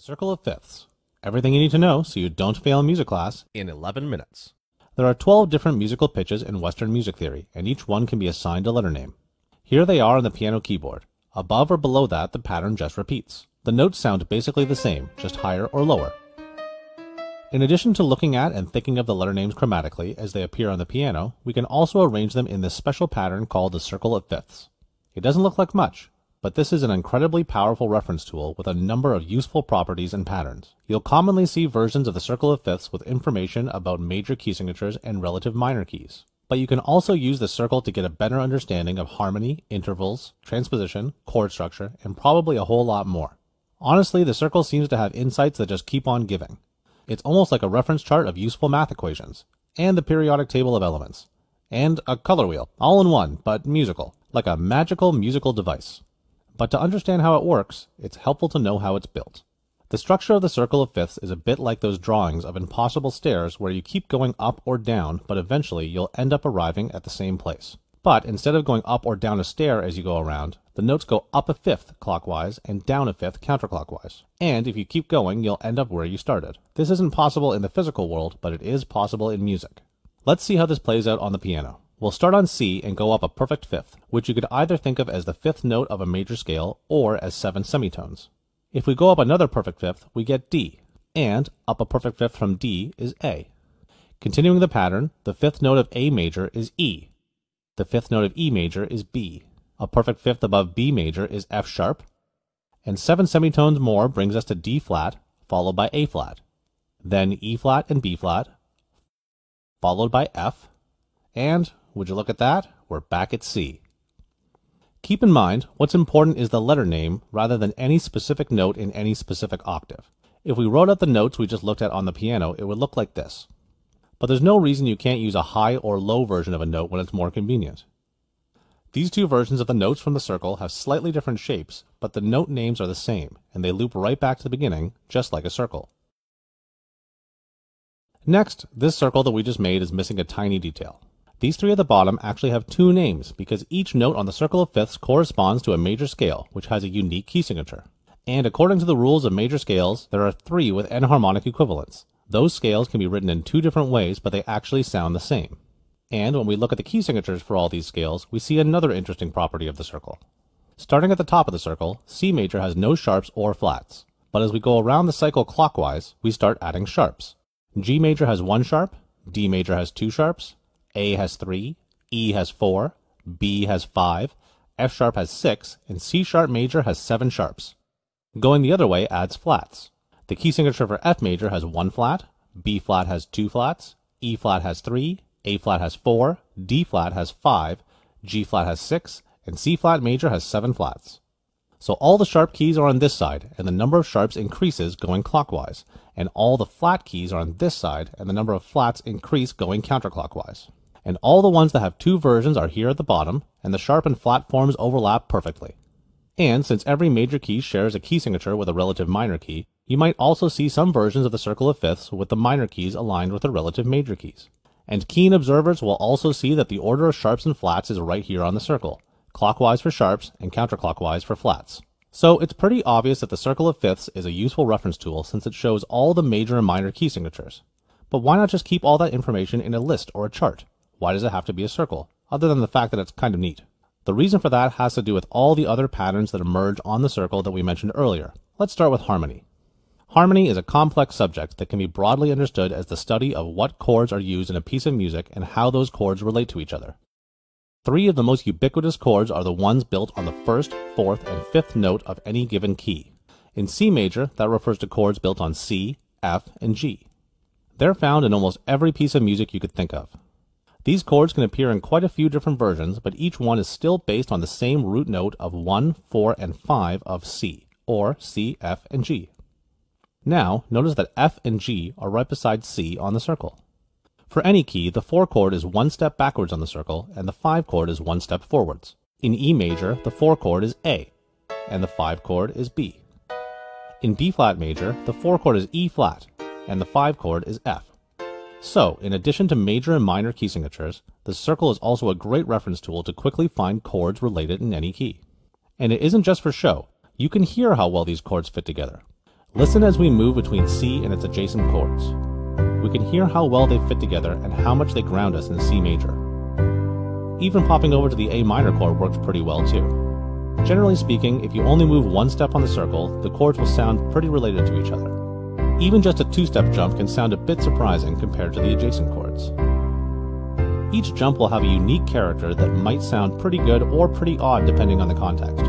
Circle of fifths. Everything you need to know so you don't fail music class in 11 minutes. There are 12 different musical pitches in Western music theory, and each one can be assigned a letter name. Here they are on the piano keyboard. Above or below that, the pattern just repeats. The notes sound basically the same, just higher or lower. In addition to looking at and thinking of the letter names chromatically as they appear on the piano, we can also arrange them in this special pattern called the circle of fifths. It doesn't look like much, but this is an incredibly powerful reference tool with a number of useful properties and patterns. You'll commonly see versions of the circle of fifths with information about major key signatures and relative minor keys. But you can also use the circle to get a better understanding of harmony, intervals, transposition, chord structure, and probably a whole lot more. Honestly, the circle seems to have insights that just keep on giving. It's almost like a reference chart of useful math equations, and the periodic table of elements, and a color wheel, all in one, but musical, like a magical musical device. But to understand how it works, it's helpful to know how it's built. The structure of the circle of fifths is a bit like those drawings of impossible stairs where you keep going up or down, but eventually you'll end up arriving at the same place. But instead of going up or down a stair as you go around, the notes go up a fifth clockwise and down a fifth counterclockwise. And if you keep going, you'll end up where you started. This isn't possible in the physical world, but it is possible in music. Let's see how this plays out on the piano. We'll start on C and go up a perfect fifth, which you could either think of as the fifth note of a major scale or as seven semitones. If we go up another perfect fifth, we get D, and up a perfect fifth from D is A. Continuing the pattern, the fifth note of A major is E. The fifth note of E major is B. A perfect fifth above B major is F sharp. And seven semitones more brings us to D flat, followed by A flat. Then E flat and B flat, followed by F, and would you look at that? We're back at C. Keep in mind, what's important is the letter name rather than any specific note in any specific octave. If we wrote out the notes we just looked at on the piano, it would look like this. But there's no reason you can't use a high or low version of a note when it's more convenient. These two versions of the notes from the circle have slightly different shapes, but the note names are the same, and they loop right back to the beginning, just like a circle. Next, this circle that we just made is missing a tiny detail. These three at the bottom actually have two names because each note on the circle of fifths corresponds to a major scale, which has a unique key signature. And according to the rules of major scales, there are three with enharmonic equivalents. Those scales can be written in two different ways, but they actually sound the same. And when we look at the key signatures for all these scales, we see another interesting property of the circle. Starting at the top of the circle, C major has no sharps or flats. But as we go around the cycle clockwise, we start adding sharps. G major has one sharp, D major has two sharps, a has 3, E has 4, B has 5, F sharp has 6, and C sharp major has 7 sharps. Going the other way adds flats. The key signature for F major has 1 flat, B flat has 2 flats, E flat has 3, A flat has 4, D flat has 5, G flat has 6, and C flat major has 7 flats. So all the sharp keys are on this side, and the number of sharps increases going clockwise, and all the flat keys are on this side, and the number of flats increase going counterclockwise and all the ones that have two versions are here at the bottom, and the sharp and flat forms overlap perfectly. And since every major key shares a key signature with a relative minor key, you might also see some versions of the circle of fifths with the minor keys aligned with the relative major keys. And keen observers will also see that the order of sharps and flats is right here on the circle, clockwise for sharps and counterclockwise for flats. So it's pretty obvious that the circle of fifths is a useful reference tool since it shows all the major and minor key signatures. But why not just keep all that information in a list or a chart? Why does it have to be a circle? Other than the fact that it's kind of neat. The reason for that has to do with all the other patterns that emerge on the circle that we mentioned earlier. Let's start with harmony. Harmony is a complex subject that can be broadly understood as the study of what chords are used in a piece of music and how those chords relate to each other. Three of the most ubiquitous chords are the ones built on the first, fourth, and fifth note of any given key. In C major, that refers to chords built on C, F, and G. They're found in almost every piece of music you could think of. These chords can appear in quite a few different versions, but each one is still based on the same root note of 1, 4, and 5 of C, or C, F, and G. Now, notice that F and G are right beside C on the circle. For any key, the 4 chord is one step backwards on the circle, and the 5 chord is one step forwards. In E major, the 4 chord is A, and the 5 chord is B. In B flat major, the 4 chord is E flat, and the 5 chord is F. So, in addition to major and minor key signatures, the circle is also a great reference tool to quickly find chords related in any key. And it isn't just for show. You can hear how well these chords fit together. Listen as we move between C and its adjacent chords. We can hear how well they fit together and how much they ground us in C major. Even popping over to the A minor chord works pretty well too. Generally speaking, if you only move one step on the circle, the chords will sound pretty related to each other. Even just a two-step jump can sound a bit surprising compared to the adjacent chords. Each jump will have a unique character that might sound pretty good or pretty odd depending on the context.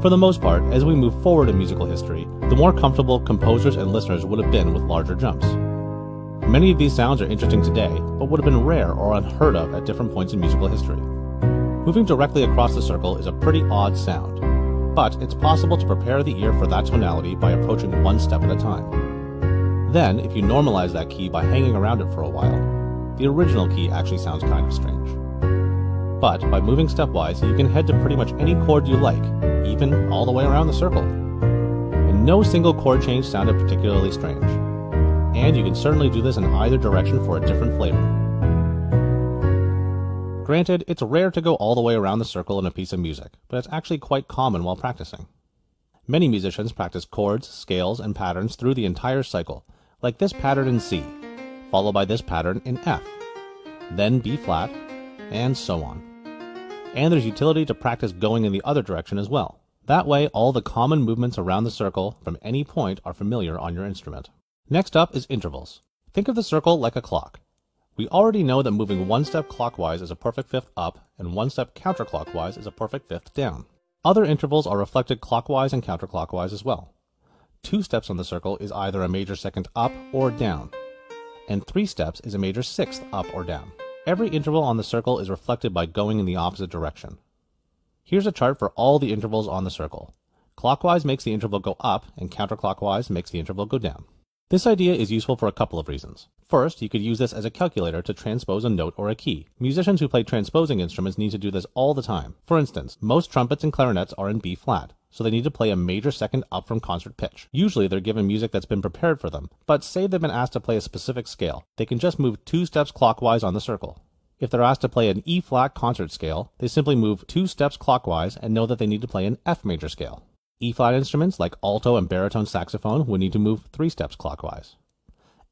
For the most part, as we move forward in musical history, the more comfortable composers and listeners would have been with larger jumps. Many of these sounds are interesting today, but would have been rare or unheard of at different points in musical history. Moving directly across the circle is a pretty odd sound, but it's possible to prepare the ear for that tonality by approaching one step at a time. Then, if you normalize that key by hanging around it for a while, the original key actually sounds kind of strange. But by moving stepwise, you can head to pretty much any chord you like, even all the way around the circle. And no single chord change sounded particularly strange. And you can certainly do this in either direction for a different flavor. Granted, it's rare to go all the way around the circle in a piece of music, but it's actually quite common while practicing. Many musicians practice chords, scales, and patterns through the entire cycle, like this pattern in C, followed by this pattern in F, then B flat, and so on. And there's utility to practice going in the other direction as well. That way, all the common movements around the circle from any point are familiar on your instrument. Next up is intervals. Think of the circle like a clock. We already know that moving one step clockwise is a perfect fifth up, and one step counterclockwise is a perfect fifth down. Other intervals are reflected clockwise and counterclockwise as well. Two steps on the circle is either a major second up or down, and three steps is a major sixth up or down. Every interval on the circle is reflected by going in the opposite direction. Here's a chart for all the intervals on the circle. Clockwise makes the interval go up, and counterclockwise makes the interval go down. This idea is useful for a couple of reasons. First, you could use this as a calculator to transpose a note or a key. Musicians who play transposing instruments need to do this all the time. For instance, most trumpets and clarinets are in B flat, so they need to play a major second up from concert pitch. Usually they're given music that's been prepared for them, but say they've been asked to play a specific scale, they can just move two steps clockwise on the circle. If they're asked to play an E flat concert scale, they simply move two steps clockwise and know that they need to play an F major scale. E flat instruments like alto and baritone saxophone would need to move three steps clockwise.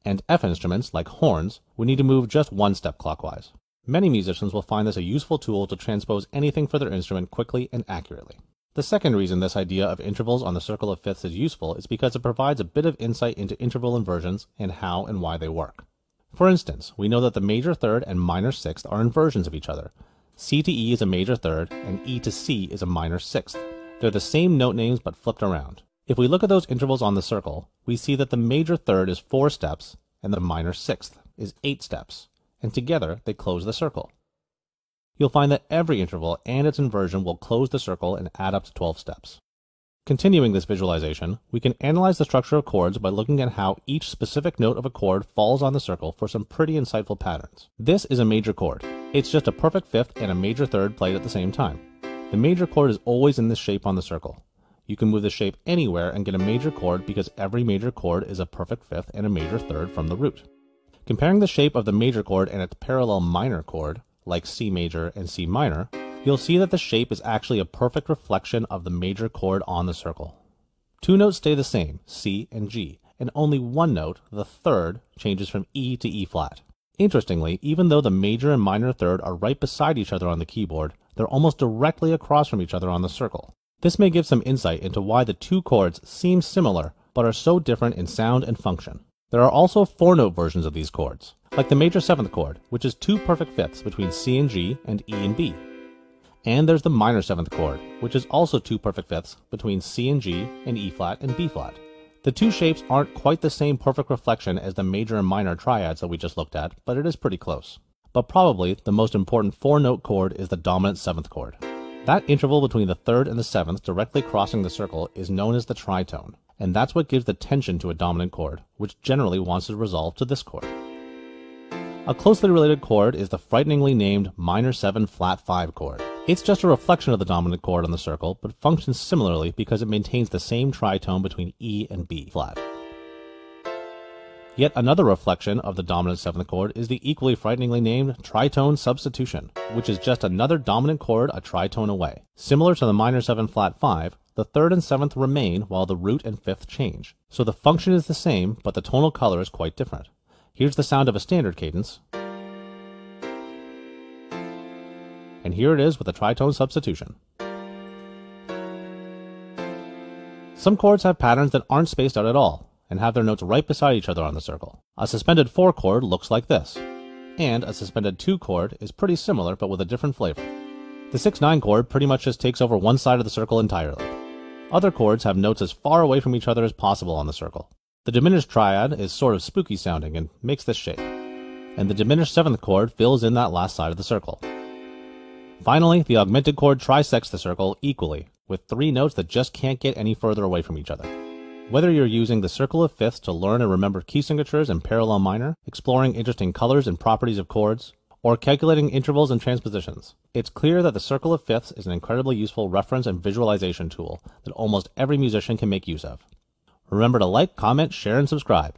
And F instruments like horns would need to move just one step clockwise. Many musicians will find this a useful tool to transpose anything for their instrument quickly and accurately. The second reason this idea of intervals on the circle of fifths is useful is because it provides a bit of insight into interval inversions and how and why they work. For instance, we know that the major third and minor sixth are inversions of each other. C to E is a major third, and E to C is a minor sixth. They're the same note names but flipped around. If we look at those intervals on the circle, we see that the major third is four steps and the minor sixth is eight steps, and together they close the circle. You'll find that every interval and its inversion will close the circle and add up to 12 steps. Continuing this visualization, we can analyze the structure of chords by looking at how each specific note of a chord falls on the circle for some pretty insightful patterns. This is a major chord. It's just a perfect fifth and a major third played at the same time. The major chord is always in this shape on the circle. You can move the shape anywhere and get a major chord because every major chord is a perfect fifth and a major third from the root. Comparing the shape of the major chord and its parallel minor chord, like C major and C minor, you'll see that the shape is actually a perfect reflection of the major chord on the circle. Two notes stay the same, C and G, and only one note, the third, changes from E to E flat. Interestingly, even though the major and minor third are right beside each other on the keyboard, they're almost directly across from each other on the circle. This may give some insight into why the two chords seem similar, but are so different in sound and function. There are also four note versions of these chords, like the major seventh chord, which is two perfect fifths between C and G and E and B. And there's the minor seventh chord, which is also two perfect fifths between C and G and E flat and B flat. The two shapes aren't quite the same perfect reflection as the major and minor triads that we just looked at, but it is pretty close. But probably the most important four note chord is the dominant seventh chord. That interval between the third and the seventh directly crossing the circle is known as the tritone, and that's what gives the tension to a dominant chord, which generally wants to resolve to this chord. A closely related chord is the frighteningly named minor 7 flat 5 chord. It's just a reflection of the dominant chord on the circle, but functions similarly because it maintains the same tritone between E and B flat. Yet another reflection of the dominant seventh chord is the equally frighteningly named tritone substitution, which is just another dominant chord a tritone away. Similar to the minor 7 flat 5, the third and seventh remain while the root and fifth change. So the function is the same, but the tonal color is quite different. Here's the sound of a standard cadence. And here it is with a tritone substitution. Some chords have patterns that aren't spaced out at all, and have their notes right beside each other on the circle. A suspended 4 chord looks like this, and a suspended 2 chord is pretty similar but with a different flavor. The 6-9 chord pretty much just takes over one side of the circle entirely. Other chords have notes as far away from each other as possible on the circle. The diminished triad is sort of spooky sounding and makes this shape, and the diminished 7th chord fills in that last side of the circle. Finally, the augmented chord trisects the circle equally, with three notes that just can't get any further away from each other. Whether you're using the circle of fifths to learn and remember key signatures in parallel minor, exploring interesting colors and properties of chords, or calculating intervals and transpositions, it's clear that the circle of fifths is an incredibly useful reference and visualization tool that almost every musician can make use of. Remember to like, comment, share, and subscribe.